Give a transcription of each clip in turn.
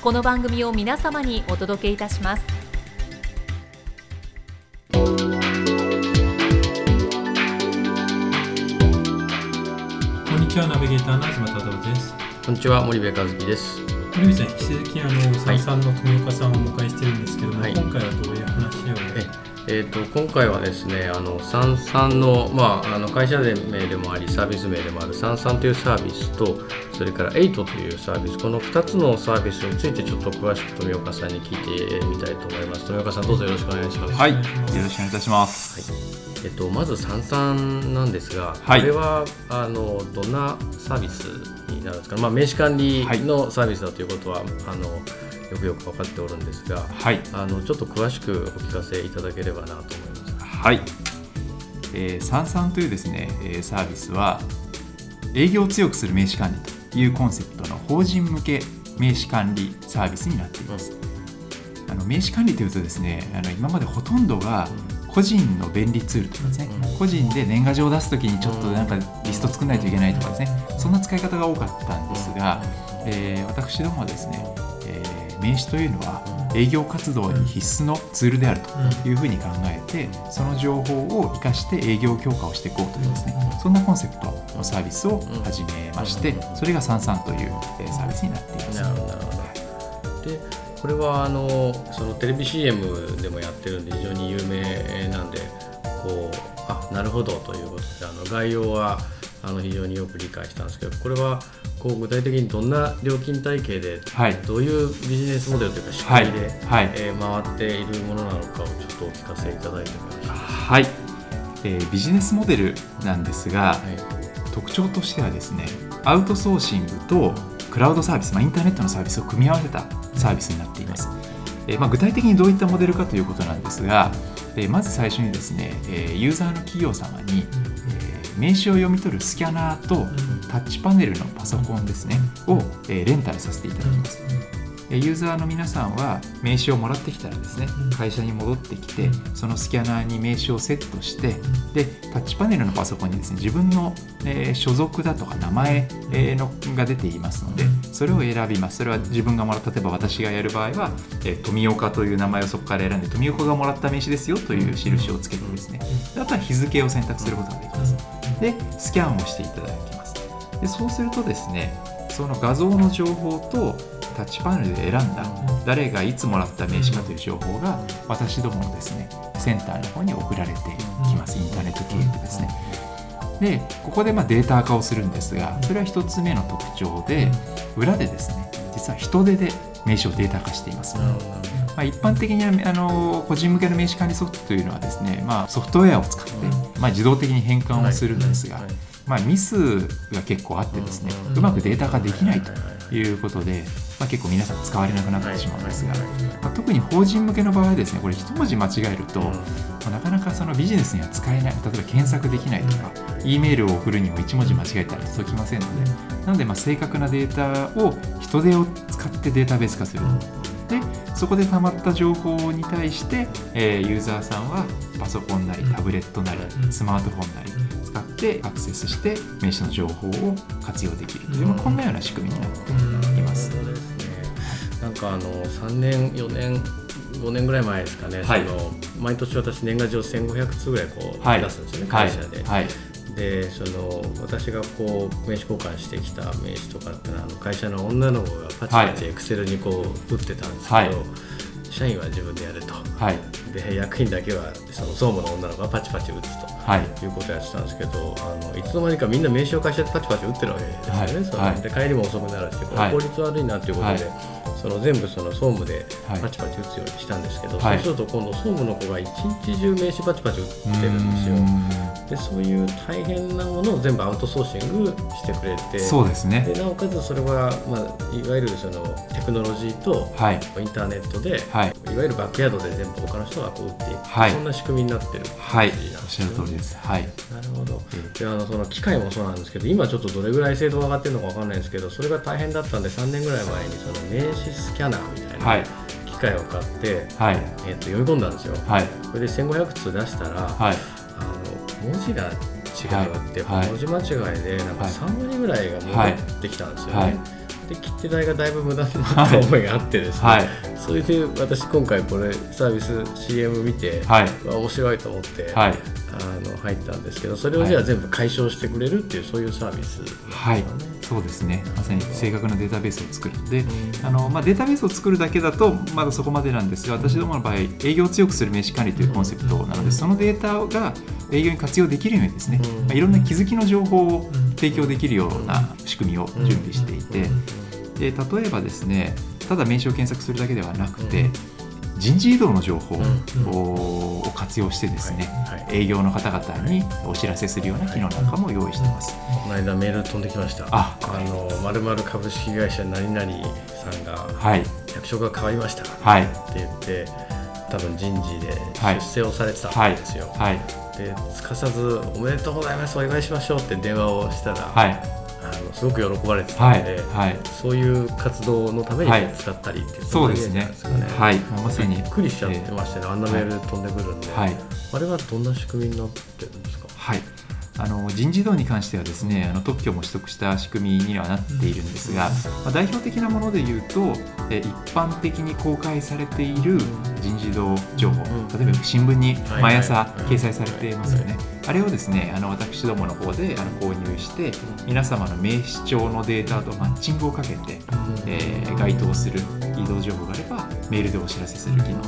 この番組を皆様にお届けいたしますこんにちは、ナビゲーターの東忠夫です。こんにちは森部和樹です。森部さん、引き続きあの三三の富岡さんをお迎えしてるんですけども、はい今回はどういう話を、ええー、と今回はですねあのサンサンの,、まあ、あの会社名でもありサービス名でもあるサンサンというサービスとそれからエイトというサービスこの2つのサービスについてちょっと詳しく富岡さんに聞いてみたいと思います。富岡さんどうぞよろしくお願いします、はい、よろしくお願いいたします。えっと、まずサンサンなんですが、はい。これはあのどんなサービスになるんですか、まあ、名刺管理のサービスだということは、あのよくよく分かっておるんですがはい、あのちょっと詳しくお聞かせいただければなと思います。はい、えー、サンサンというですね、えーサービスは営業を強くする名刺管理というコンセプトの法人向け名刺管理サービスになっています。あの名刺管理というとですね、あの今までほとんどが個人の便利ツールとかですね、個人で年賀状を出すときにちょっとなんかリスト作らないといけないとかですね、そんな使い方が多かったんですが、えー私どもはですね、えー名刺というのは営業活動に必須のツールであるというふうに考えてその情報を生かして営業強化をしていこうというですねそんなコンセプトのサービスを始めましてそれがサンサンというえーサービスになっています。なるほどでこれはあのそのテレビ CM でもやってるんで非常に有名なんでこうあなるほどということであの概要はあの非常によく理解したんですけどこれはこう具体的にどんな料金体系ではい。どういうビジネスモデルというか仕組みで、はい。はい。えー回っているものなのかをちょっとお聞かせいただいてもよろしいですか？はい、えービジネスモデルなんですが、はい。特徴としてはですねアウトソーシングとクラウドサービス、まあ、インターネットのサービスを組み合わせたサービスになっています、えーまあ、具体的にどういったモデルかということなんですが、えーまず最初にですね、えーユーザーの企業様に、えー名刺を読み取るスキャナーとタッチパネルのパソコンですね。を、えーレンタルさせていただきます。えーユーザーの皆さんは名刺をもらってきたらですねうん。会社に戻ってきてそのスキャナーに名刺をセットしてでタッチパネルのパソコンにですね自分の、えー所属だとか名前、えーのが出ていますのでそれを選びます。それは自分がもらった例えば私がやる場合は、えー富岡という名前をそこから選んで富岡がもらった名刺ですよという印をつけてですね。であとは日付を選択することができますでスキャンをしていただきます。でそうするとですねその画像の情報とタッチパネルで選んだ誰がいつもらった名刺かという情報が私どものですねセンターの方に送られてきます。インターネット経由でですね。でここでまあデータ化をするんですがそれは一つ目の特徴で裏でですね実は人手で名刺をデータ化していますまあ、一般的にはあの個人向けの名刺管理ソフトというのはですね、まあ、ソフトウェアを使って、まあ、自動的に変換をするんですが、はい。まあ、ミスが結構あってですね、うまくデータ化できないとはいうことで、まあ、結構皆さん使われなくなってしまうんですが、まあ、特に法人向けの場合はですねこれ一文字間違えると、うん。まあなかなかそのビジネスには使えない例えば検索できないとか、E メールを送るにも一文字間違えたら届きませんので、なのでまあ正確なデータを人手を使ってデータベース化する。でそこで溜まった情報に対して、えーユーザーさんはパソコンなりタブレットなりうん。スマートフォンなり使ってアクセスして名刺の情報を活用できる。という、うん。まあこんなような仕組みになっています。そうですね。なんかあの3年4年5年ぐらい前ですかね。はい。その毎年私年賀状1500通ぐらいこう、はい。出すんですよねはい。会社で。はいでその私がこう名刺交換してきた名刺とかってのはあの会社の女の子がパチパチエクセルにこう打ってたんですけど、はい。社員は自分でやると。はい。で役員だけはその総務の女の子がパチパチ打つと。はい。いうことをやってたんですけどあのいつの間にかみんな名刺を会社でパチパチ打ってるわけですよね、はい。そのはい。で帰りも遅くなるしこれはい。効率悪いなっていうことで、はいその全部その総務ではい。パチパチ打つようにしたんですけど、はい。そうすると今度総務の子が一日中名刺パチパチ打ってるんですよ。でそういう大変なものを全部アウトソーシングしてくれてそうですね。でなおかつそれは、まあ、いわゆるそのテクノロジーとはい。インターネットで、はい。いわゆるバックヤードで全部他の人がこう打っていく、はい。そんな仕組みになってるはい感じなんおっですよねしゃる通りです。はい。なるほど。えであのその機械もそうなんですけど今ちょっとどれぐらい精度が上がってるのかわかんないんですけどそれが大変だったんで3年ぐらい前にその名刺スキャナーみたいなはい。機械を買って、はい。えっと読み込んだんですよ、はい。これで1500通出したら、はい。あの文字が違うって、はい。文字間違いでなんかはい。3割ぐらいが戻ってきたんですよね、はい。で切手代がだいぶ無駄になった思いがあってですね、はい。それで私今回これサービス CM 見て、面白いと思って、はいあの入ったんですけどそれをじゃあ全部解消してくれるっていうそういうサービスね、はい。そうですね。まさに正確なデータベースを作る。であの、まあ、データベースを作るだけだとまだそこまでなんですが私どもの場合営業を強くする名刺管理というコンセプトなのでそのデータが営業に活用できるようにですね、うん。まあ、いろんな気づきの情報を提供できるような仕組みを準備していて。で例えばですねただ名刺を検索するだけではなくて、うん人事異動の情報うんをを活用してですね、はいはい。営業の方々にお知らせするような機能なんかも用意しています。この間メール飛んできました。あ。のまるまる株式会社何々さんがはい、役職が変わりました。ってはい、言って多分人事ではい。出世をされてたんですよ、はい、ですかさず「おめでとうございますお祝いしましょう」って電話をしたら、はい、あのすごく喜ばれてたはいので、、はい、そういう活動のためにはい。使ったりっていう、そうですね。ですかね。はい、まさに。びっくりしちゃってましたね、あんなメール飛んでくるんで、はい、あれはどんな仕組みになってるんですか？はい。あの人事異動に関してはですねあの特許も取得した仕組みにはなっているんですが、まあ、代表的なもので言うとえ一般的に公開されている人事異動情報うん例えば新聞に毎朝掲載されていますよね。あれをですねあの私どもの方であの購入して皆様の名刺帳のデータとマッチングをかけて、えー該当する移動情報があればメールでお知らせする機能。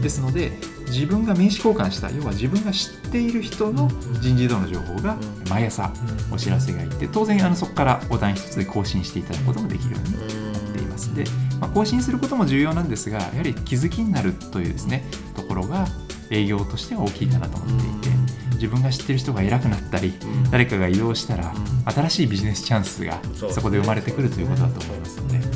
ですので自分が名刺交換した要は自分が知っている人の人事異動の情報が毎朝お知らせがいって当然あのそこからボタン一つで更新していただくこともできるようになっています。で、まあ、更新することも重要なんですがやはり気づきになるというですねところが営業としては大きいかなと思っていて自分が知ってる人が偉くなったり誰かが移動したら新しいビジネスチャンスがそこで生まれてくるということだと思いますので、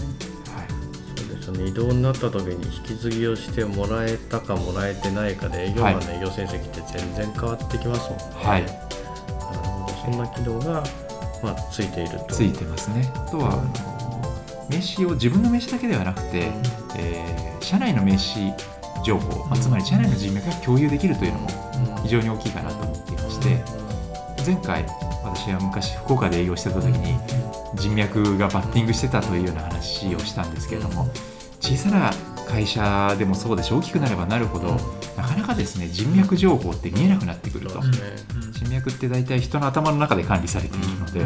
移動になった時に引き継ぎをしてもらえたかもらえてないかで営業マンの営業成績って全然変わってきますもんね。はい。なるほどそんな機能が、まあ、ついていると。ついてますね。あとは名刺を自分の名刺だけではなくて、えー社内の名刺情報、まあ、つまり社内の人脈が共有できるというのも非常に大きいかなと思っていまして前回私は昔福岡で営業してた時に人脈がバッティングしてたというような話をしたんですけれども小さな会社でもそうでし大きくなればなるほどなかなかですね人脈情報って見えなくなってくると。人脈って大体人の頭の中で管理されているので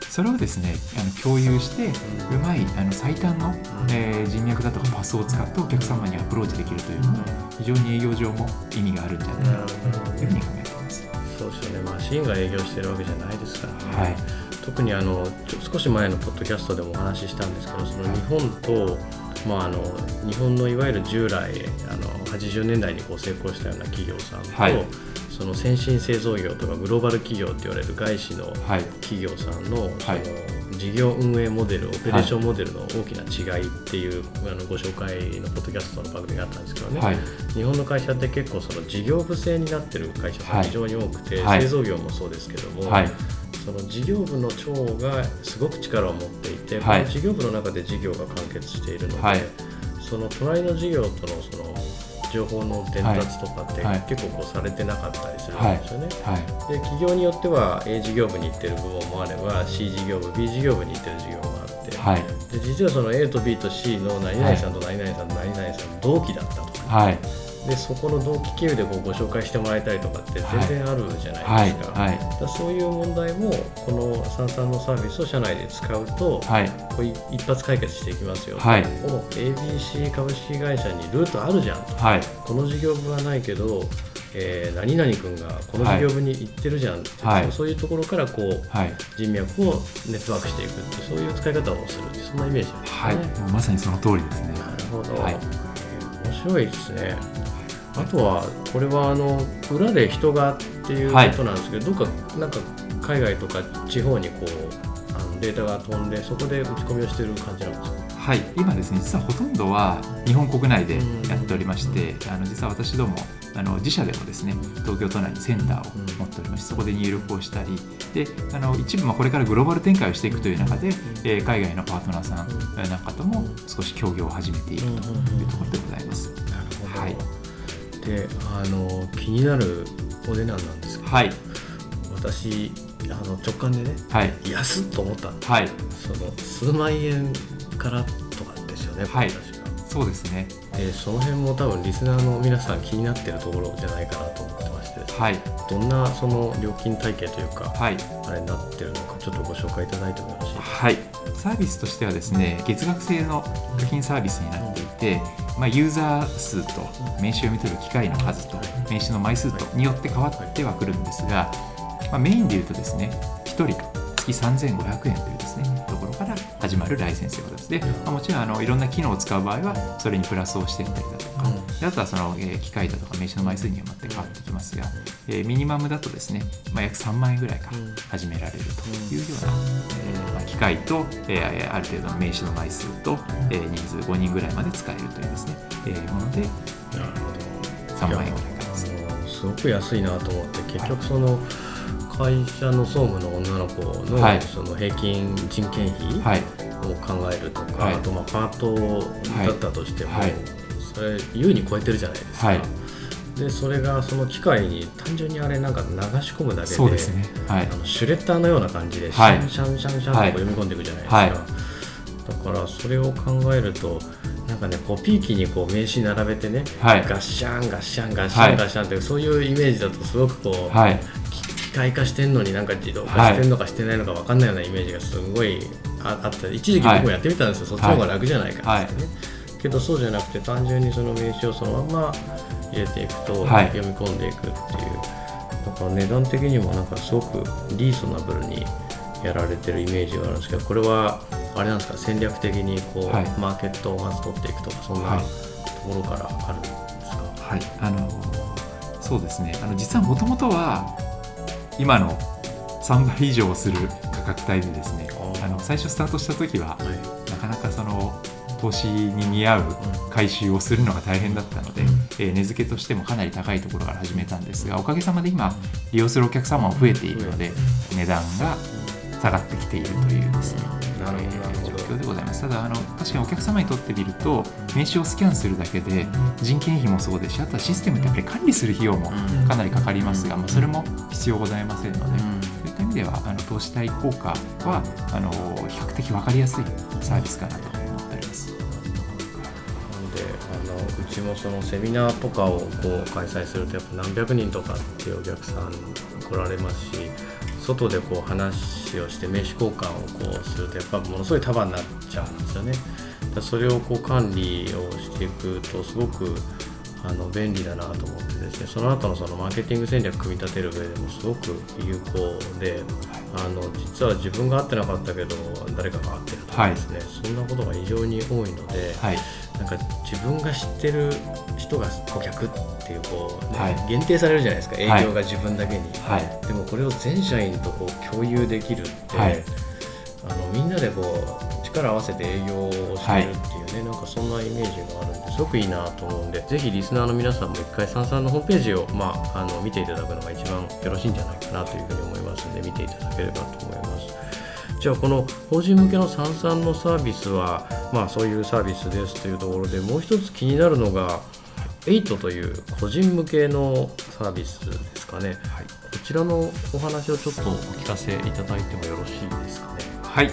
それをですねあの共有してうまいあの最短の、えー人脈だとかパスを使ってお客様にアプローチできるというのは非常に営業上も意味があるんじゃないかなというふうに考えています。そうですよね。マシンが営業してるわけじゃないですから。ね。はい。特にあのちょ少し前のポッドキャストでもお話ししたんですけどその日本と、まあ、あの日本のいわゆる従来あの80年代にこう成功したような企業さんと、はい。その先進製造業とかグローバル企業って言われる外資のはい。企業さんのそはい。の事業運営モデルオペレーションモデルの大きな違いっていう、あのご紹介のポッドキャストの番組があったんですけどね、はい。日本の会社って結構その事業部制になってる会社がはい非常に多くて、はい。製造業もそうですけども、はい。その事業部の長がすごく力を持っていて、はい。この事業部の中で事業が完結しているので、はい。その隣の事業とのその情報の伝達とかってはい。結構こうされてなかったりするんですよね。はい。で企業によっては A 事業部に行ってる部門もあれば C 事業部 B 事業部に行ってる事業もあって、はい。で実はその A と B と C の何々さんと何々さんと何々さん同期だったとか、はいでそこの同期経由でこうご紹介してもらえたりとかって全然あるじゃなはいいですか,、はい。そういう問題もこのサンサンのサービスを社内で使うと、はい。こうい一発解決していきますよ、はい。お ABC 株式会社にルートあるじゃん。とはい。この事業部はないけど、えー何々君がこの事業部に行ってるじゃん。って、はい。そういうところからこうはい。人脈をネットワークしていくってそういう使い方をするそんなイメージですね。はい。まさにその通りですね。なるほど、はい白いですね。あとはこれはあの裏で人がっていうことなんですけど、どっかなんか海外とか地方にこうあのデータが飛んでそこで打ち込みをしてる感じなんですか？はい、今ですね実はほとんどは日本国内でやっておりまして、あの実は私どもあの自社でもですね東京都内にセンターを持っておりましてそこで入力をしたりであの一部まあこれからグローバル展開をしていくという中で、えー海外のパートナーさんえーなんかとも少し協業を始めているというところでございます。はい。であの気になるお値段なんですけど、はい。私あの直感でねはい。安っと思ったんではい。その数万円からとかですよね、はい。そうですね。でその辺も多分リスナーの皆さん気になってるところじゃないかなと思ってまして。はい。どんなその料金体系というか、はい。あれになってるのかちょっとご紹介いただいてもよろしいですか？はい、サービスとしてはですね月額制の課金サービスになっていて、まあ、ユーザー数と名刺を読み取る機械の数と名刺の枚数とによって変わってはくるんですが、まあ、メインでい。うとですね1人月3500円というですね始まるライセンスでございますで、まあ、もちろんあのいろんな機能を使う場合はそれにプラスをしていったりだとか、うん。であとはその、えー機械だとか名刺の枚数によって変わってきますが、えーミニマムだとですね、まあ、約3万円ぐらいから始められるというような、えーまあ、機械と、えーある程度の名刺の枚数と、えー人数5人ぐらいまで使えるというですね、えーものでなるほど。3万円ぐらいからです。ね。すごく安いなと思って結局その会社の総務の女の子の,、はい。その平均人件費はい。を考えるとか、はい。あとまあパートだったとしても、はい。それ優に超えてるじゃないですか。はい。でそれがその機械に単純にあれなんか流し込むだけでね。はい。あのシュレッダーのような感じでシはい。ャンシャンシャンシャンと読み込んでいくじゃないですか、はい。だからそれを考えるとなんかねコピー機にこう名刺並べてね、はい。ガッシャンガッシャンガッシはい。ャンガッシャンってそういうイメージだとすごくこう、はい械化してんのになんか自動化してんのかしてないのか分かんないようなイメージがすごいああった。一時期僕もやってみたんですよ、そっちの方が楽じゃないかってね、けどそうじゃなくて単純にその名刺をそのまま入れていくとはい。読み込んでいくっていう、だから値段的にもなんかすごくリーズナブルにやられてるイメージがあるんですけどこれはあれなんですか？戦略的にこう、はい。マーケットをまず取っていくとかそんなはい。ところからあるんですか、はい、あのそうですね。あの実はもともとは今の3倍以上する価格帯でですねあの最初スタートした時ははい。なかなかその投資に見合う回収をするのが大変だったので、うん。えー値付けとしてもかなり高いところから始めたんですがおかげさまで今利用するお客様も増えているので値段が下がってきているというですね。なるほどなるほど状況でございます。ただあの確かにお客様にとってみると名刺をスキャンするだけで人件費もそうですしあとはシステムってやっぱり管理する費用もうん。かなりかかりますが、まあ、それも必要ございませんので、うん。そういった意味ではあの投資対効果はあの比較的分かりやすいサービスかなと思っております。なのであのうちもそのセミナーとかをこう開催するとやっぱ何百人とかっていうお客さん来られますし外でこう話をして名刺交換をこうするとやっぱものすごい束になっちゃうんですよね。だそれをこう管理をしていくとすごくあの便利だなと思ってですね。その後のそのマーケティング戦略組み立てる上でもすごく有効であの実は自分が合ってなかったけど誰かが合ってるとかですね、そんなことが非常に多いので、はい、なんか自分が知ってる人が顧客っていうこう、ねはい。限定されるじゃないですか。営はい。業が自分だけに、はい、でもこれを全社員とこう共有できるって、はい。あのみんなでこう力を合わせて営業をしてるっていうね、なんかそんなイメージがあるんですごくいいなと思うんでぜひリスナーの皆さんも一回サンサンのホームページを、まあ、あの見ていただくのが一番よろしいんじゃないかなというふうに思いますので見ていただければと思います。じゃあこの法人向けのサンサンのサービスは、まあ、そういうサービスですというところでもう一つ気になるのが8という個人向けのサービスですかね、はい。こちらのお話をちょっとお聞かせいただいてもよろしいですかね。はい。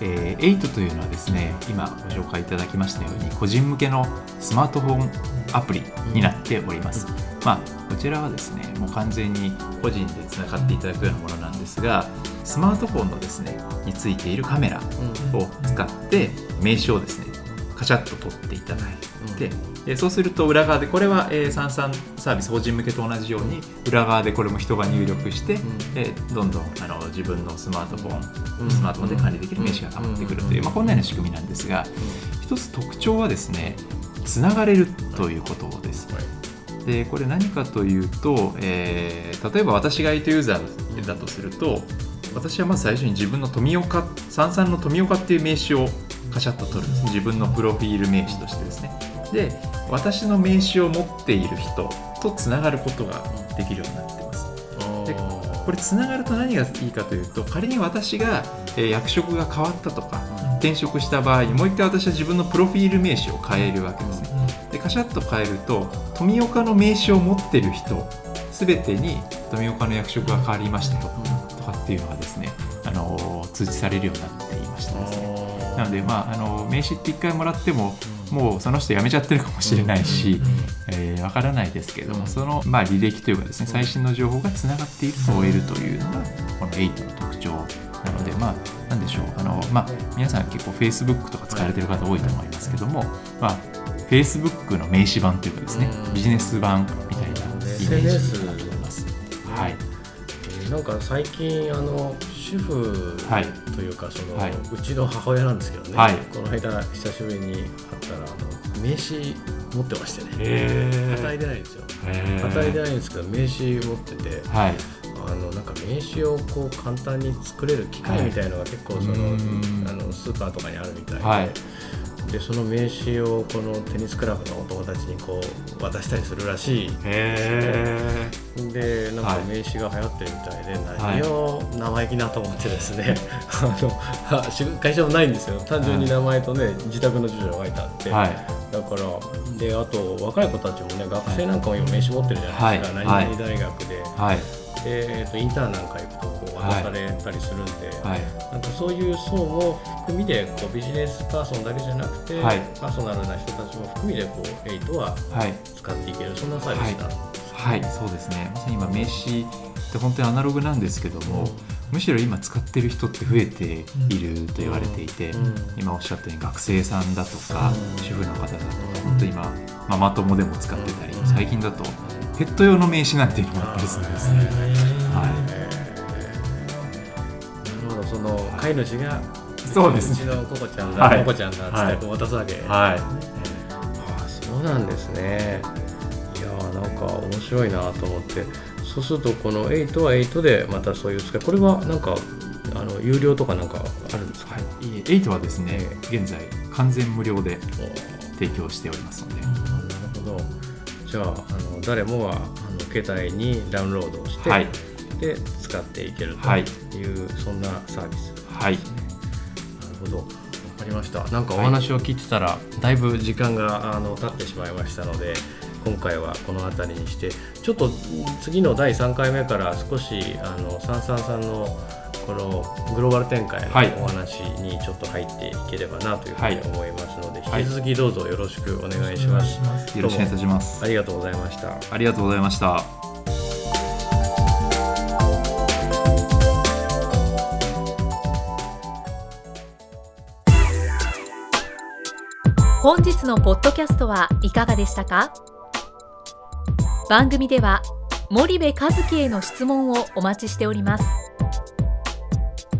えー、8というのはですね今ご紹介いただきましたように個人向けのスマートフォンアプリになっております。まあ、こちらはですねもう完全に個人でつながっていただくようなものなんですがスマートフォンのですねについているカメラを使って名刺をですねカチャッと撮っていただいて、でそうすると裏側でこれは、えー、サンサンサービス法人向けと同じように裏側でこれも人が入力して、えーどんどんあの自分のスマートフォンスマートフォンで管理できる名刺が溜まってくるという、まあ、こんなような仕組みなんですが一つ特徴はですねつながれるということです。でこれ何かというと、えー例えば私が IT ユーザーだとすると私はまず最初に自分の富岡三々の富岡っていう名刺をカシャッと取るんです。自分のプロフィール名刺としてですねで私の名刺を持っている人とつながることができるようになってます。でこれつながると何がいいかというと仮に私が、えー役職が変わったとか転職した場合にもう一回私は自分のプロフィール名刺を変えるわけですね。でカシャッと変えると富岡の名刺を持ってる人全てに富岡の役職が変わりましたよとかっていうのがですね、あのー通知されるようになっていましたですね。なので、まあ、あの名刺って1回もらってももうその人辞めちゃってるかもしれないし、えーわからないですけれどもその、まあ、履歴というかですね最新の情報がつながっていると終えるというのがこの8の特徴なのでまあなんでしょう。あの、まあ、皆さん結構 Facebook とか使われてる方多いと思いますけども、まあ、Facebook の名刺版というかですねうん。ビジネス版みたいなイメージだと思います。はい。えーなんか最近あの主婦はいというかその、はいうちの母親なんですけどね、はい。この間久しぶりに会ったらあの名刺持ってましてね。へ働いてないんですよ。へ働いてないんですけど名刺持ってて。はいあのなんか名刺をこう簡単に作れる機械みたいのが結構その、うーんあのスーパーとかにあるみたいで,、はい。でその名刺をこのテニスクラブのお友達にこう渡したりするらしい。へでなんかはい。名刺が流行ってるみたいで、はい。何を生意気なと思ってですね。あのはし会社もないんですよ。単純に名前とね、自宅の住所が書いてあって、はい。だからであと若い子たちもね学生なんかも今名刺持ってるじゃないですか、はい。何々大学でえっとインターンなんか行くとこう渡されたりするんで、はい。なんかそういう層も含みでこうビジネスパーソンだけじゃなくて、はい。パーソナルな人たちも含みでこうエイトははい。使っていけるそんなサービスなんです、はい、そうですね。まさに今名刺って本当にアナログなんですけども、むしろ今使ってる人って増えていると言われていて、うん。今おっしゃったように学生さんだとか、うん。主婦の方だとか、本当今ママ友でも使ってたり、最近だとペット用の名刺なんていうのもあったりするんですね。はい。なるほどその飼い主がそうです。ねうちのココちゃんだ、はい。ココちゃんだっつってこう渡すわけ、はい。ああそうなんですね。いやーなんか面白いなと思って。そうするとこの8は8でまたそういう使いこれはなんかあの有料とかなんかあるんですか、はい、いえ8はですね、現在完全無料で提供しておりますので、なるほどじゃああの誰もがあの携帯にダウンロードをして、はい、で使っていけるとはい。いう、そんなサービスはい、なるほど。わかりました。なんかお話を聞いてたら、だいぶ時間があの経ってしまいましたので、今回はこの辺りにして、ちょっと次の第3回目から少しあの三三さんのこのグローバル展開のはいお話にちょっと入っていければなというふうに思いますので、はい引き続きどうぞよろしくお願いします。よろしくお願いいたしますあ。りがとうございました。ありがとうございました。本日のポッドキャストはいかがでしたか？番組では森部和樹への質問をお待ちしております